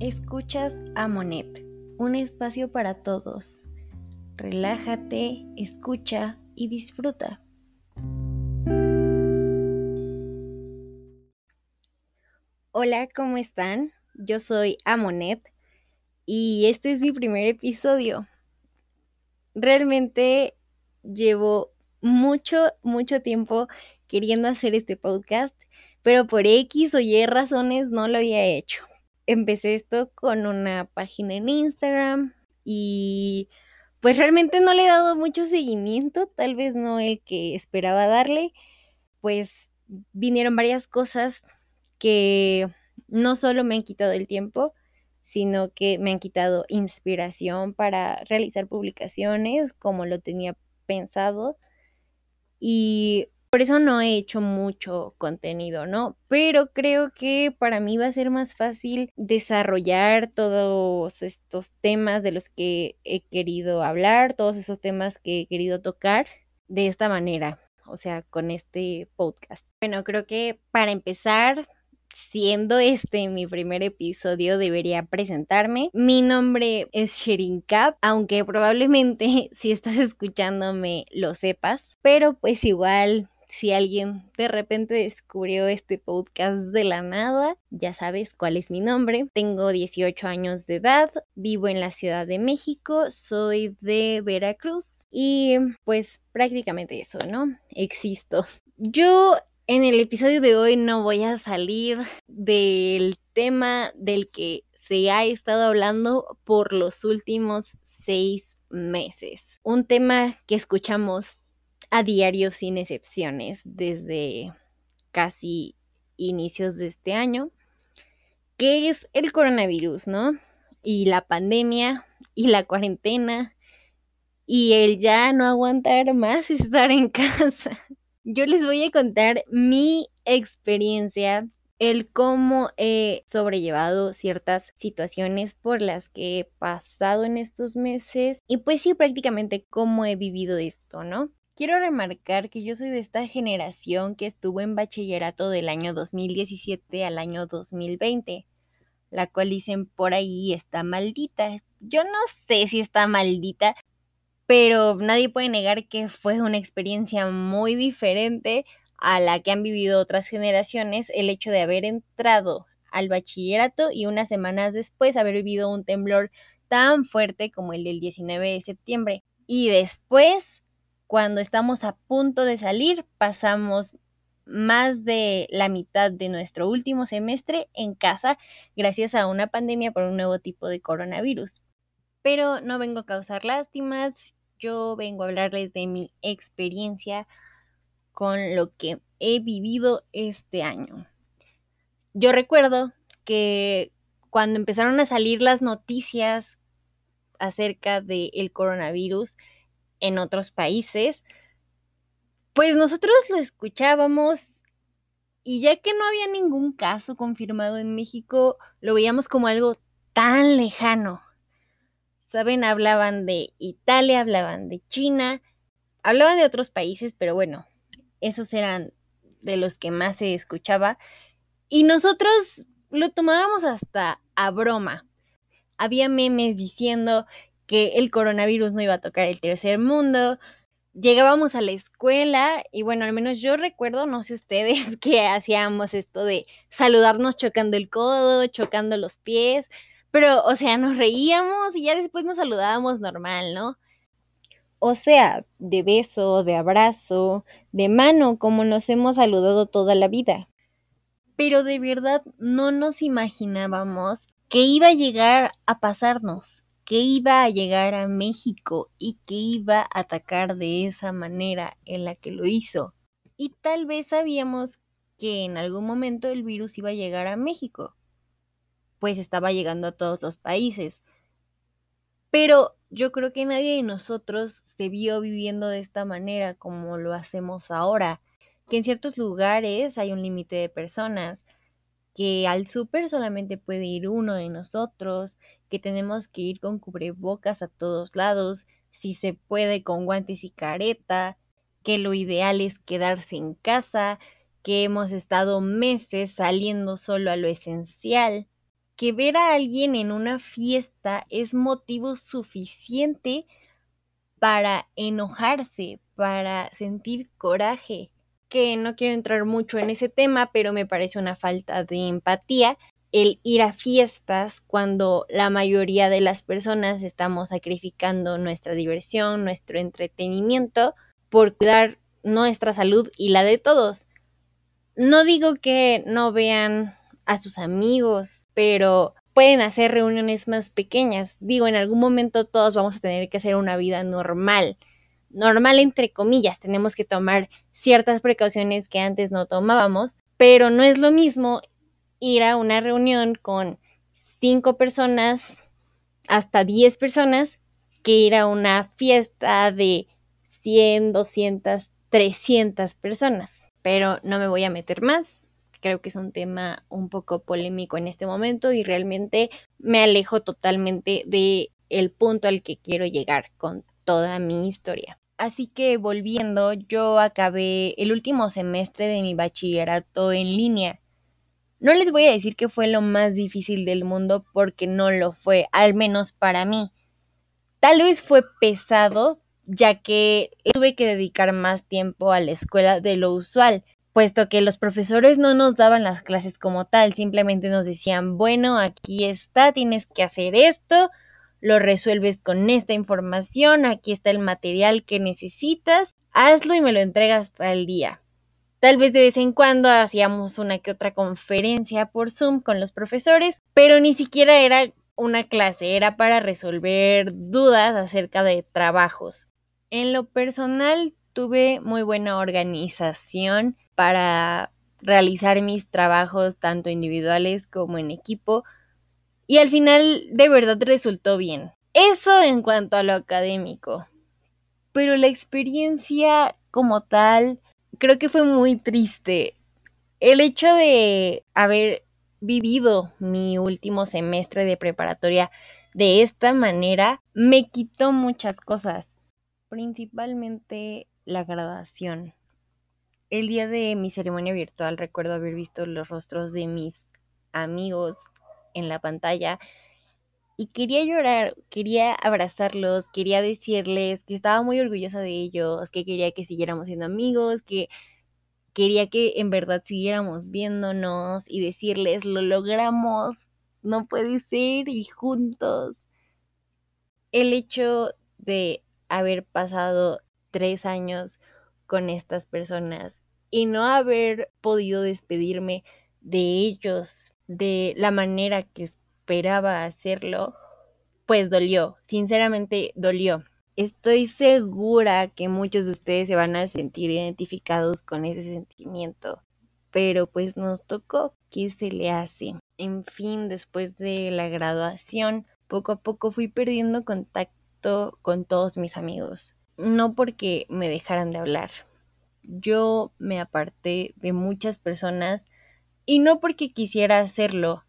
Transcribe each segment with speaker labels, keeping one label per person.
Speaker 1: Escuchas a Monet, un espacio para todos. Relájate, escucha y disfruta. Hola, ¿cómo están? Yo soy Amonet y este es mi primer episodio. Realmente llevo mucho, mucho tiempo queriendo hacer este podcast, pero por X o Y razones no lo había hecho. Empecé esto con una página en Instagram y pues realmente no le he dado mucho seguimiento, tal vez no el que esperaba darle, pues vinieron varias cosas que no solo me han quitado el tiempo, sino que me han quitado inspiración para realizar publicaciones como lo tenía pensado. Y por eso no he hecho mucho contenido, ¿no? Pero creo que para mí va a ser más fácil desarrollar todos estos temas de los que he querido hablar, todos esos temas que he querido tocar de esta manera, o sea, con este podcast. Bueno, creo que para empezar siendo este mi primer episodio, debería presentarme. Mi nombre es Sherin Cap, aunque probablemente si estás escuchándome lo sepas, pero pues igual si alguien de repente descubrió este podcast de la nada, ya sabes cuál es mi nombre. Tengo 18 años de edad, vivo en la Ciudad de México, soy de Veracruz y pues prácticamente eso, ¿no? Existo. Yo en el episodio de hoy no voy a salir del tema del que se ha estado hablando por los últimos seis meses. Un tema que escuchamos a diario sin excepciones desde casi inicios de este año, que es el coronavirus, ¿no? Y la pandemia y la cuarentena y el ya no aguantar más estar en casa yo les voy a contar mi experiencia, el cómo he sobrellevado ciertas situaciones por las que he pasado en estos meses y pues sí prácticamente cómo he vivido esto, ¿no? Quiero remarcar que yo soy de esta generación que estuvo en bachillerato del año 2017 al año 2020, la cual dicen por ahí está maldita. Yo no sé si está maldita, pero nadie puede negar que fue una experiencia muy diferente a la que han vivido otras generaciones el hecho de haber entrado al bachillerato y unas semanas después haber vivido un temblor tan fuerte como el del 19 de septiembre. Y después, cuando estamos a punto de salir, pasamos más de la mitad de nuestro último semestre en casa gracias a una pandemia por un nuevo tipo de coronavirus. Pero no vengo a causar lástimas, yo vengo a hablarles de mi experiencia con lo que he vivido este año. Yo recuerdo que cuando empezaron a salir las noticias acerca del coronavirus en otros países, pues nosotros lo escuchábamos y ya que no había ningún caso confirmado en México, lo veíamos como algo tan lejano. ¿saben? Hablaban de Italia, hablaban de China, hablaban de otros países, pero bueno, esos eran de los que más se escuchaba. Y nosotros lo tomábamos hasta a broma. Había memes diciendo que el coronavirus no iba a tocar el tercer mundo. Llegábamos a la escuela y bueno, al menos yo recuerdo, no sé ustedes, que hacíamos esto de saludarnos chocando el codo, chocando los pies, pero, o sea, nos reíamos y ya después nos saludábamos normal, ¿no? O sea, de beso, de abrazo, de mano, como nos hemos saludado toda la vida. Pero de verdad no nos imaginábamos que iba a llegar a pasarnos, que iba a llegar a México y que iba a atacar de esa manera en la que lo hizo. Y tal vez sabíamos que en algún momento el virus iba a llegar a México, pues estaba llegando a todos los países. Pero yo creo que nadie de nosotros se vio viviendo de esta manera como lo hacemos ahora, que en ciertos lugares hay un límite de personas, que al súper solamente puede ir uno de nosotros, que tenemos que ir con cubrebocas a todos lados, si se puede con guantes y careta, que lo ideal es quedarse en casa, que hemos estado meses saliendo solo a lo esencial que ver a alguien en una fiesta es motivo suficiente para enojarse, para sentir coraje. Que no quiero entrar mucho en ese tema, pero me parece una falta de empatía el ir a fiestas cuando la mayoría de las personas estamos sacrificando nuestra diversión, nuestro entretenimiento por cuidar nuestra salud y la de todos. No digo que no vean a sus amigos, pero pueden hacer reuniones más pequeñas. Digo, en algún momento todos vamos a tener que hacer una vida normal. Normal entre comillas, tenemos que tomar ciertas precauciones que antes no tomábamos, pero no es lo mismo ir a una reunión con cinco personas, hasta diez personas, que ir a una fiesta de 100, 200, 300 personas. Pero no me voy a meter más. Creo que es un tema un poco polémico en este momento y realmente me alejo totalmente de el punto al que quiero llegar con toda mi historia. Así que volviendo, yo acabé el último semestre de mi bachillerato en línea no les voy a decir que fue lo más difícil del mundo porque no lo fue, al menos para mí. Tal vez fue pesado, ya que tuve que dedicar más tiempo a la escuela de lo usual, puesto que los profesores no nos daban las clases como tal, simplemente nos decían, bueno, aquí está, tienes que hacer esto, lo resuelves con esta información, aquí está el material que necesitas, hazlo y me lo entregas al día. Tal vez de vez en cuando hacíamos una que otra conferencia por Zoom con los profesores, pero ni siquiera era una clase, era para resolver dudas acerca de trabajos. En lo personal tuve muy buena organización para realizar mis trabajos tanto individuales como en equipo y al final de verdad resultó bien. Eso en cuanto a lo académico. Pero la experiencia como tal creo que fue muy triste. El hecho de haber vivido mi último semestre de preparatoria de esta manera me quitó muchas cosas, principalmente la graduación. El día de mi ceremonia virtual recuerdo haber visto los rostros de mis amigos en la pantalla y quería llorar, quería abrazarlos, quería decirles que estaba muy orgullosa de ellos, que quería que siguiéramos siendo amigos, que quería que en verdad siguiéramos viéndonos y decirles, lo logramos, no puede ser y juntos. El hecho de haber pasado tres años con estas personas y no haber podido despedirme de ellos de la manera que esperaba hacerlo, pues dolió, sinceramente dolió. Estoy segura que muchos de ustedes se van a sentir identificados con ese sentimiento, pero pues nos tocó, ¿qué se le hace? En fin, después de la graduación, poco a poco fui perdiendo contacto con todos mis amigos. No porque me dejaran de hablar. Yo me aparté de muchas personas y no porque quisiera hacerlo,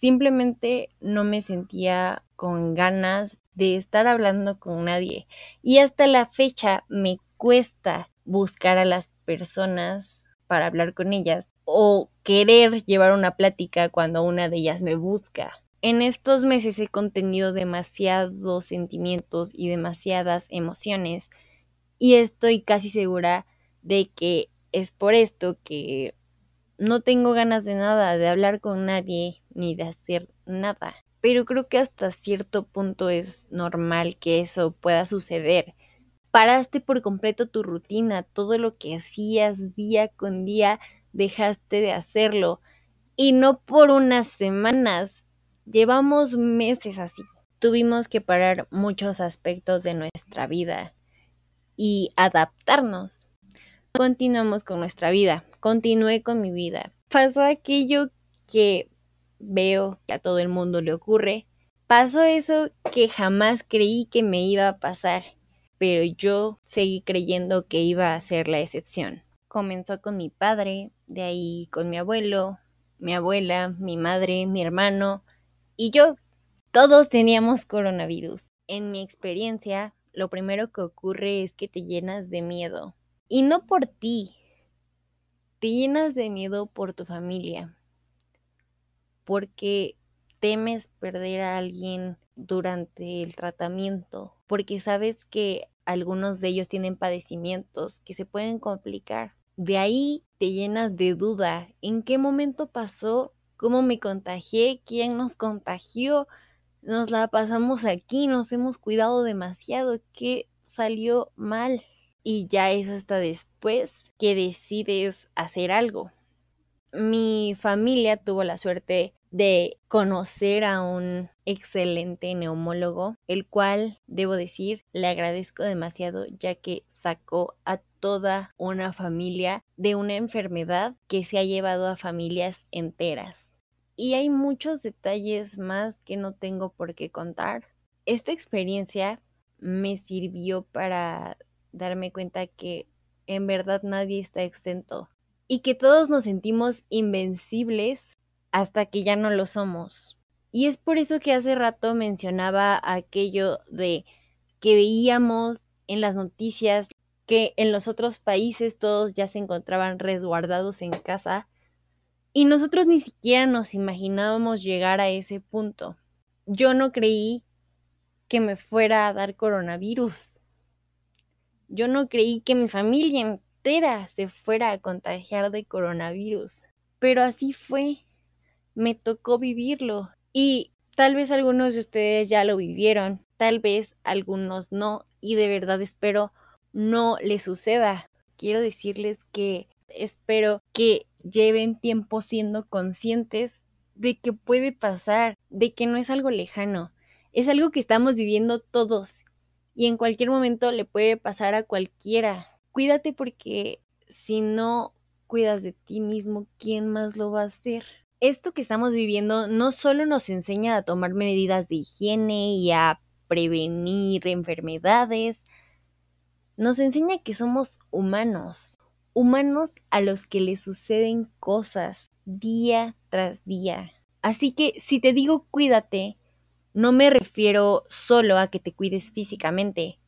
Speaker 1: Simplemente no me sentía con ganas de estar hablando con nadie. Y hasta la fecha me cuesta buscar a las personas para hablar con ellas o querer llevar una plática cuando una de ellas me busca. En estos meses he contenido demasiados sentimientos y demasiadas emociones y estoy casi segura de que es por esto que no tengo ganas de nada, de hablar con nadie, ni de hacer nada. Pero creo que hasta cierto punto es normal que eso pueda suceder. Paraste por completo tu rutina, todo lo que hacías día con día, dejaste de hacerlo. Y no por unas semanas, llevamos meses así. Tuvimos que parar muchos aspectos de nuestra vida y adaptarnos. Continuamos con nuestra vida, continué con mi vida. Pasó aquello que veo que a todo el mundo le ocurre. Pasó eso que jamás creí que me iba a pasar, pero yo seguí creyendo que iba a ser la excepción. Comenzó con mi padre, de ahí con mi abuelo, mi abuela, mi madre, mi hermano y yo. Todos teníamos coronavirus. En mi experiencia, lo primero que ocurre es que te llenas de miedo. Y no por ti, te llenas de miedo por tu familia, porque temes perder a alguien durante el tratamiento, porque sabes que algunos de ellos tienen padecimientos que se pueden complicar. De ahí te llenas de duda, ¿en qué momento pasó? ¿Cómo me contagié? ¿Quién nos contagió? Nos la pasamos aquí, nos hemos cuidado demasiado, ¿qué salió mal? Y ya es hasta después que decides hacer algo. Mi familia tuvo la suerte de conocer a un excelente neumólogo, el cual, debo decir, le agradezco demasiado ya que sacó a toda una familia de una enfermedad que se ha llevado a familias enteras. Y hay muchos detalles más que no tengo por qué contar. Esta experiencia me sirvió para darme cuenta que en verdad nadie está exento y que todos nos sentimos invencibles hasta que ya no lo somos. Y es por eso que hace rato mencionaba aquello de que veíamos en las noticias que en los otros países todos ya se encontraban resguardados en casa y nosotros ni siquiera nos imaginábamos llegar a ese punto. Yo no creí que me fuera a dar coronavirus. Yo no creí que mi familia entera se fuera a contagiar de coronavirus. Pero así fue. Me tocó vivirlo. Y tal vez algunos de ustedes ya lo vivieron, tal vez algunos no. Y de verdad espero no les suceda. Quiero decirles que espero que lleven tiempo siendo conscientes de que puede pasar, de que no es algo lejano, es algo que estamos viviendo todos y en cualquier momento le puede pasar a cualquiera. Cuídate porque si no cuidas de ti mismo, ¿quién más lo va a hacer? Esto que estamos viviendo no solo nos enseña a tomar medidas de higiene y a prevenir enfermedades, nos enseña que somos humanos, humanos a los que les suceden cosas día tras día. Así que si te digo cuídate, no me refiero solo a que te cuides físicamente,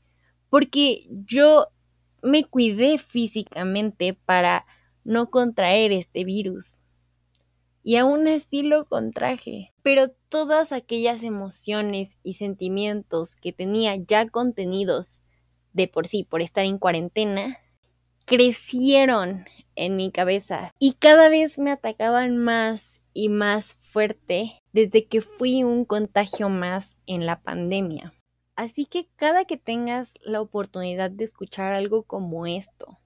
Speaker 1: porque yo me cuidé físicamente para no contraer este virus. Y aún así lo contraje. Pero todas aquellas emociones y sentimientos que tenía ya contenidos de por sí por estar en cuarentena, crecieron en mi cabeza y cada vez me atacaban más y más fuerte desde que fui un contagio más en la pandemia. Así que cada que tengas la oportunidad de escuchar algo como esto,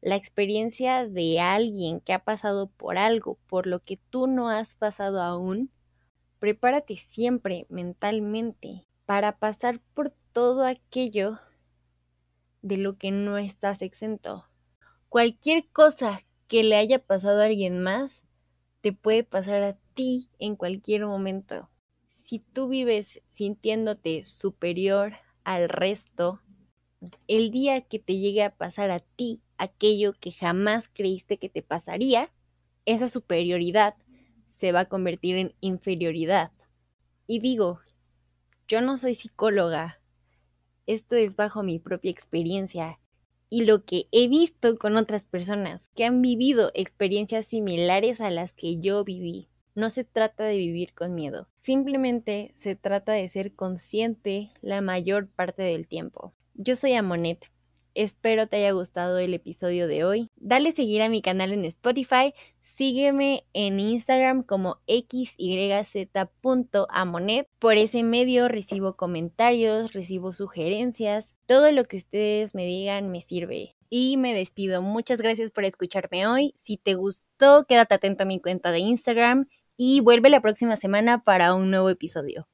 Speaker 1: la experiencia de alguien que ha pasado por algo por lo que tú no has pasado aún, prepárate siempre mentalmente para pasar por todo aquello de lo que no estás exento. Cualquier cosa que le haya pasado a alguien más, te puede pasar a ti en cualquier momento. Si tú vives sintiéndote superior al resto, el día que te llegue a pasar a ti aquello que jamás creíste que te pasaría, esa superioridad se va a convertir en inferioridad. Y digo, yo no soy psicóloga, esto es bajo mi propia experiencia y lo que he visto con otras personas que han vivido experiencias similares a las que yo viví. No se trata de vivir con miedo, simplemente se trata de ser consciente la mayor parte del tiempo. Yo soy Amonet, espero te haya gustado el episodio de hoy. Dale seguir a mi canal en Spotify, sígueme en Instagram como xyz.amonet. Por ese medio recibo comentarios, recibo sugerencias, todo lo que ustedes me digan me sirve. Y me despido. Muchas gracias por escucharme hoy. Si te gustó, quédate atento a mi cuenta de Instagram y vuelve la próxima semana para un nuevo episodio.